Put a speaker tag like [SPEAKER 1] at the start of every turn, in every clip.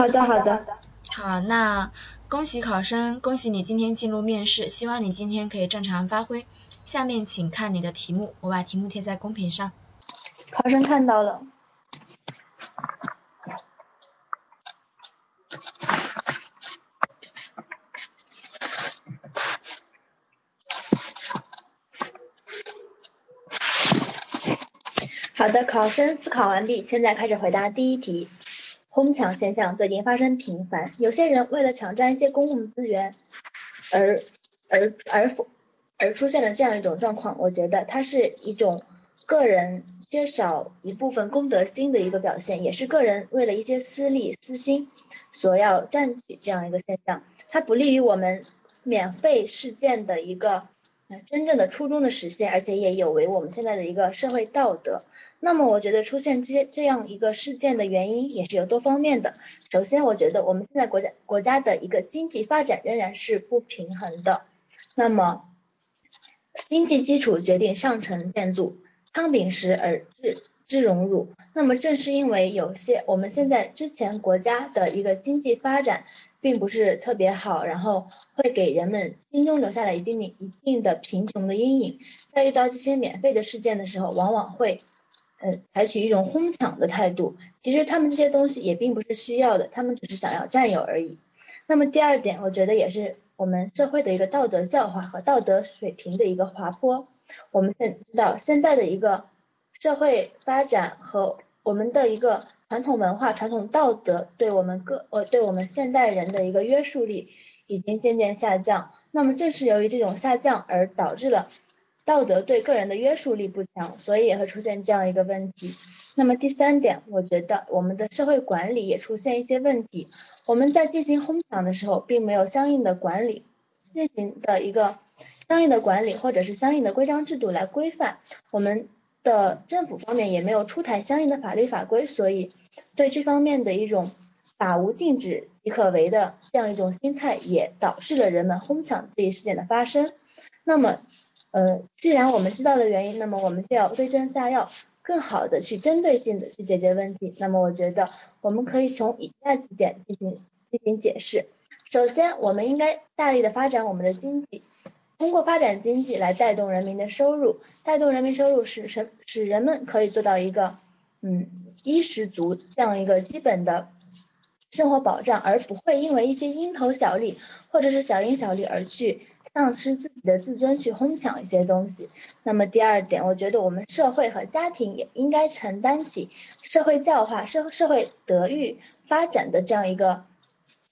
[SPEAKER 1] 好的，好的。
[SPEAKER 2] 好，那恭喜考生，恭喜你今天进入面试，希望你今天可以正常发挥。下面请看你的题目，我把题目贴在公屏上。
[SPEAKER 1] 考生看到了。好的，考生思考完毕，现在开始回答第一题。哄抢现象最近发生频繁，有些人为了抢占一些公共资源，而而而而出现了这样一种状况，我觉得它是一种个人缺少一部分公德心的一个表现，也是个人为了一些私利私心所要占取这样一个现象，它不利于我们免费事件的一个真正的初衷的实现，而且也有违我们现在的一个社会道德。那么我觉得出现这这样一个事件的原因也是有多方面的。首先，我觉得我们现在国家国家的一个经济发展仍然是不平衡的。那么，经济基础决定上层建筑，汤秉实而知知荣辱。那么正是因为有些我们现在之前国家的一个经济发展并不是特别好，然后会给人们心中留下了一定的一定的贫穷的阴影，在遇到这些免费的事件的时候，往往会。呃，采取一种哄抢的态度，其实他们这些东西也并不是需要的，他们只是想要占有而已。那么第二点，我觉得也是我们社会的一个道德教化和道德水平的一个滑坡。我们现知道现在的一个社会发展和我们的一个传统文化、传统道德对我们个呃对我们现代人的一个约束力已经渐渐下降。那么正是由于这种下降而导致了。道德对个人的约束力不强，所以也会出现这样一个问题。那么第三点，我觉得我们的社会管理也出现一些问题。我们在进行哄抢的时候，并没有相应的管理，进行的一个相应的管理或者是相应的规章制度来规范。我们的政府方面也没有出台相应的法律法规，所以对这方面的一种法无禁止即可为的这样一种心态，也导致了人们哄抢这一事件的发生。那么。呃，既然我们知道了原因，那么我们就要对症下药，更好的去针对性的去解决问题。那么我觉得我们可以从以下几点进行进行解释。首先，我们应该大力的发展我们的经济，通过发展经济来带动人民的收入，带动人民收入使使使人们可以做到一个嗯衣食足这样一个基本的生活保障，而不会因为一些蝇头小利或者是小恩小利而去。丧失自己的自尊去哄抢一些东西。那么第二点，我觉得我们社会和家庭也应该承担起社会教化、社社会德育发展的这样一个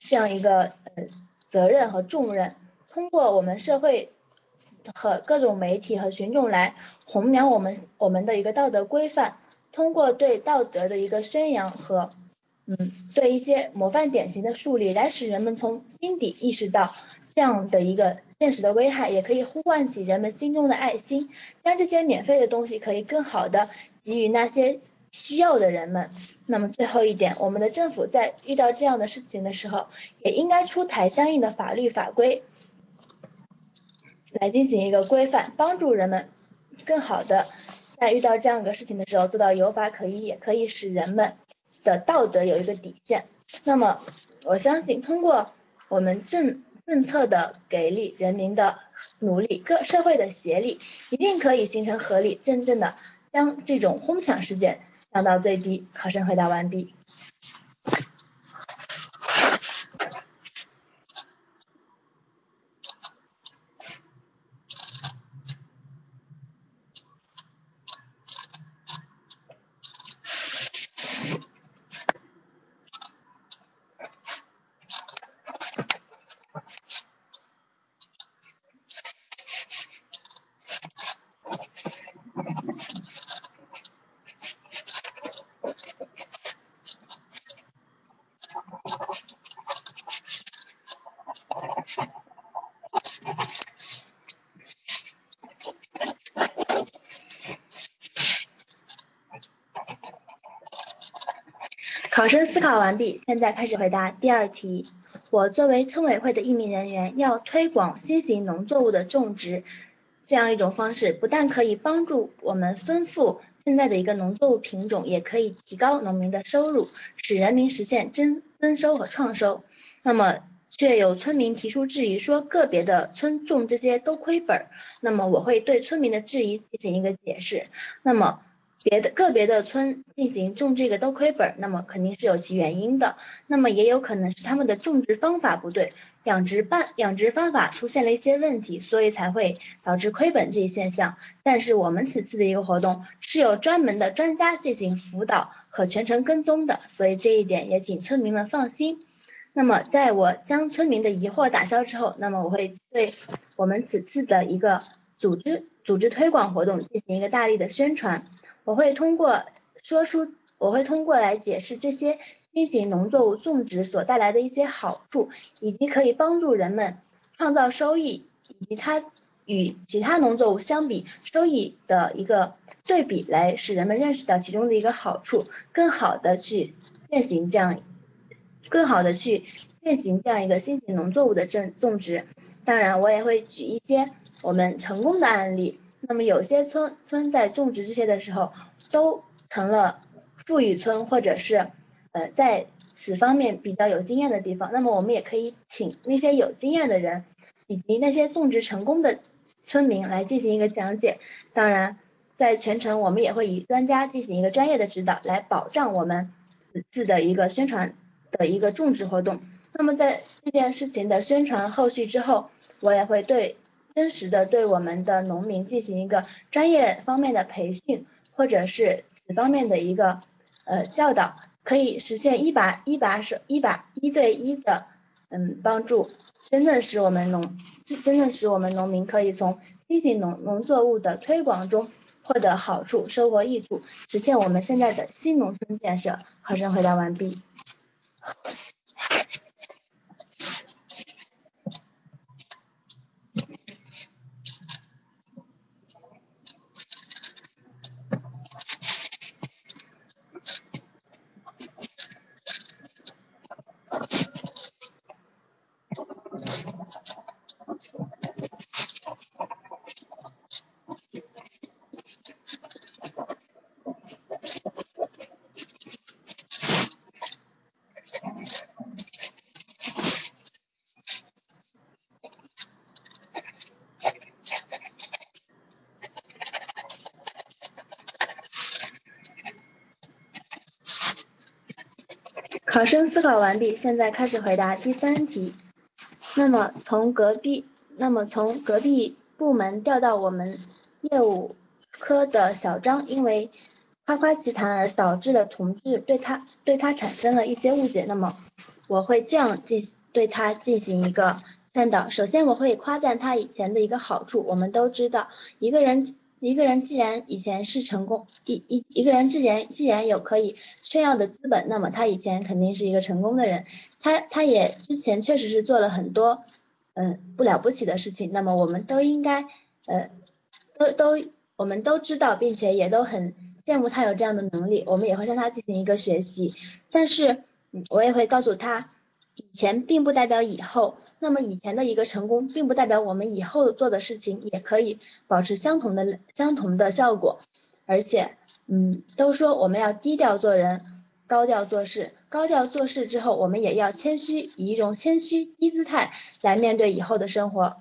[SPEAKER 1] 这样一个呃责任和重任。通过我们社会和各种媒体和群众来弘扬我们我们的一个道德规范，通过对道德的一个宣扬和嗯对一些模范典型的树立，来使人们从心底意识到这样的一个。现实的危害也可以呼唤起人们心中的爱心，将这些免费的东西可以更好的给予那些需要的人们。那么最后一点，我们的政府在遇到这样的事情的时候，也应该出台相应的法律法规，来进行一个规范，帮助人们更好的在遇到这样一个事情的时候做到有法可依，也可以使人们的道德有一个底线。那么我相信通过我们政。政策的给力，人民的努力，各社会的协力，一定可以形成合力，真正的将这种哄抢事件降到最低。考生回答完毕。考生思考完毕，现在开始回答第二题。我作为村委会的一名人员，要推广新型农作物的种植，这样一种方式，不但可以帮助我们丰富现在的一个农作物品种，也可以提高农民的收入，使人民实现增增收和创收。那么却有村民提出质疑，说个别的村种这些都亏本。那么我会对村民的质疑进行一个解释。那么别的个别的村进行种这个都亏本，那么肯定是有其原因的。那么也有可能是他们的种植方法不对，养殖办养殖方法出现了一些问题，所以才会导致亏本这一现象。但是我们此次的一个活动是有专门的专家进行辅导和全程跟踪的，所以这一点也请村民们放心。那么在我将村民的疑惑打消之后，那么我会对我们此次的一个组织组织推广活动进行一个大力的宣传。我会通过说出，我会通过来解释这些新型农作物种植所带来的一些好处，以及可以帮助人们创造收益，以及它与其他农作物相比收益的一个对比，来使人们认识到其中的一个好处，更好的去践行这样，更好的去践行这样一个新型农作物的种种植。当然，我也会举一些我们成功的案例。那么有些村村在种植这些的时候，都成了富裕村，或者是呃在此方面比较有经验的地方。那么我们也可以请那些有经验的人，以及那些种植成功的村民来进行一个讲解。当然，在全程我们也会以专家进行一个专业的指导，来保障我们此次的一个宣传的一个种植活动。那么在这件事情的宣传后续之后，我也会对。真实的对我们的农民进行一个专业方面的培训，或者是此方面的一个呃教导，可以实现一把一把手一把一对一的嗯帮助，真正使我们农真正使我们农民可以从新型农农作物的推广中获得好处，收获益处，实现我们现在的新农村建设。考生回答完毕。考生思考完毕，现在开始回答第三题。那么从隔壁，那么从隔壁部门调到我们业务科的小张，因为夸夸其谈而导致了同志对他对他产生了一些误解。那么我会这样进行对他进行一个劝导。首先我会夸赞他以前的一个好处。我们都知道，一个人。一个人既然以前是成功，一一一个人既然既然有可以炫耀的资本，那么他以前肯定是一个成功的人。他他也之前确实是做了很多嗯不了不起的事情。那么我们都应该呃都都我们都知道，并且也都很羡慕他有这样的能力。我们也会向他进行一个学习。但是我也会告诉他，以前并不代表以后。那么以前的一个成功，并不代表我们以后做的事情也可以保持相同的相同的效果。而且，嗯，都说我们要低调做人，高调做事。高调做事之后，我们也要谦虚，以一种谦虚低姿态来面对以后的生活。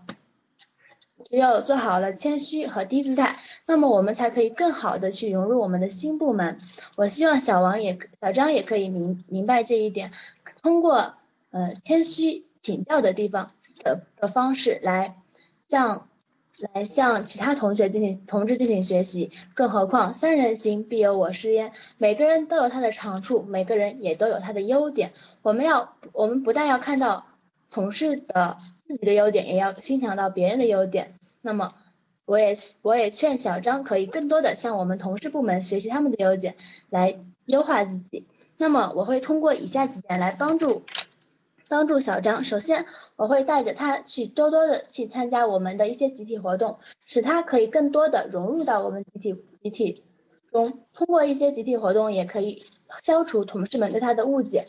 [SPEAKER 1] 只有做好了谦虚和低姿态，那么我们才可以更好的去融入我们的新部门。我希望小王也小张也可以明明白这一点，通过呃谦虚。请教的地方的的方式来向来向其他同学进行同志进行学习，更何况三人行必有我师焉，每个人都有他的长处，每个人也都有他的优点。我们要我们不但要看到同事的自己的优点，也要欣赏到别人的优点。那么我也我也劝小张可以更多的向我们同事部门学习他们的优点，来优化自己。那么我会通过以下几点来帮助。帮助小张，首先我会带着他去多多的去参加我们的一些集体活动，使他可以更多的融入到我们集体集体中。通过一些集体活动，也可以消除同事们对他的误解，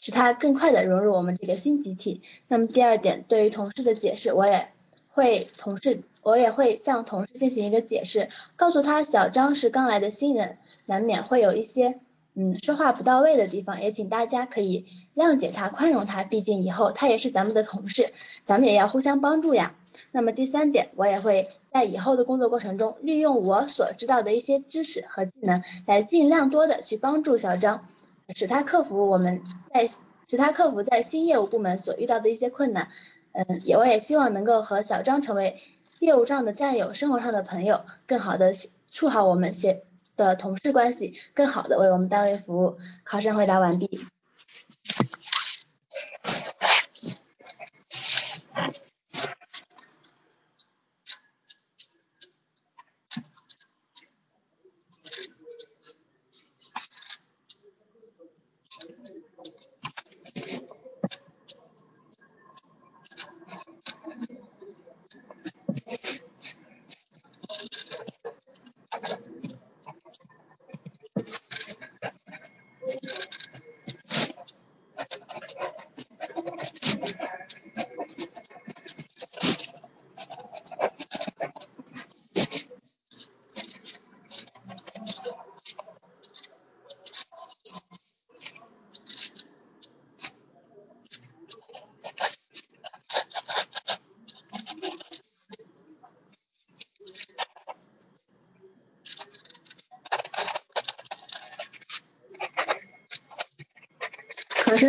[SPEAKER 1] 使他更快的融入我们这个新集体。那么第二点，对于同事的解释，我也会同事我也会向同事进行一个解释，告诉他小张是刚来的新人，难免会有一些嗯说话不到位的地方，也请大家可以。谅解他、宽容他，毕竟以后他也是咱们的同事，咱们也要互相帮助呀。那么第三点，我也会在以后的工作过程中，利用我所知道的一些知识和技能，来尽量多的去帮助小张，使他克服我们在使他克服在新业务部门所遇到的一些困难。嗯，也我也希望能够和小张成为业务上的战友，生活上的朋友，更好的处好我们协的同事关系，更好的为我们单位服务。考生回答完毕。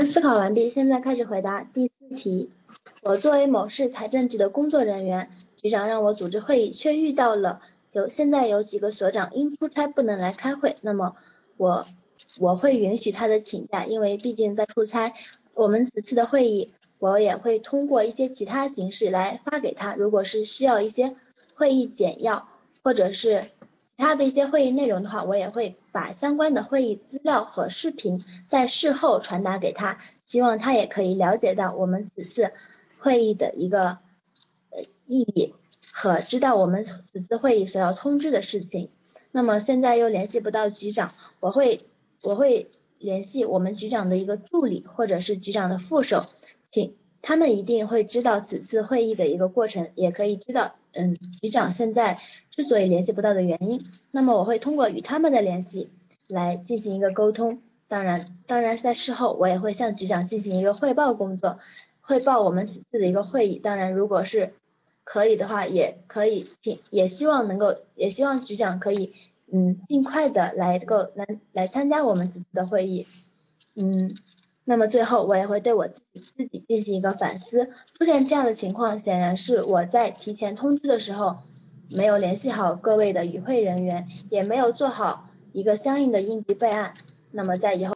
[SPEAKER 1] 思考完毕，现在开始回答第四题。我作为某市财政局的工作人员，局长让我组织会议，却遇到了有现在有几个所长因出差不能来开会，那么我我会允许他的请假，因为毕竟在出差。我们此次的会议，我也会通过一些其他形式来发给他。如果是需要一些会议简要，或者是。其他的一些会议内容的话，我也会把相关的会议资料和视频在事后传达给他，希望他也可以了解到我们此次会议的一个呃意义和知道我们此次会议所要通知的事情。那么现在又联系不到局长，我会我会联系我们局长的一个助理或者是局长的副手，请他们一定会知道此次会议的一个过程，也可以知道。嗯，局长现在之所以联系不到的原因，那么我会通过与他们的联系来进行一个沟通。当然，当然在事后我也会向局长进行一个汇报工作，汇报我们此次的一个会议。当然，如果是可以的话，也可以请，也希望能够，也希望局长可以，嗯，尽快的来够来来参加我们此次的会议，嗯。那么最后，我也会对我自己自己进行一个反思。出现这样的情况，显然是我在提前通知的时候没有联系好各位的与会人员，也没有做好一个相应的应急备案。那么在以后。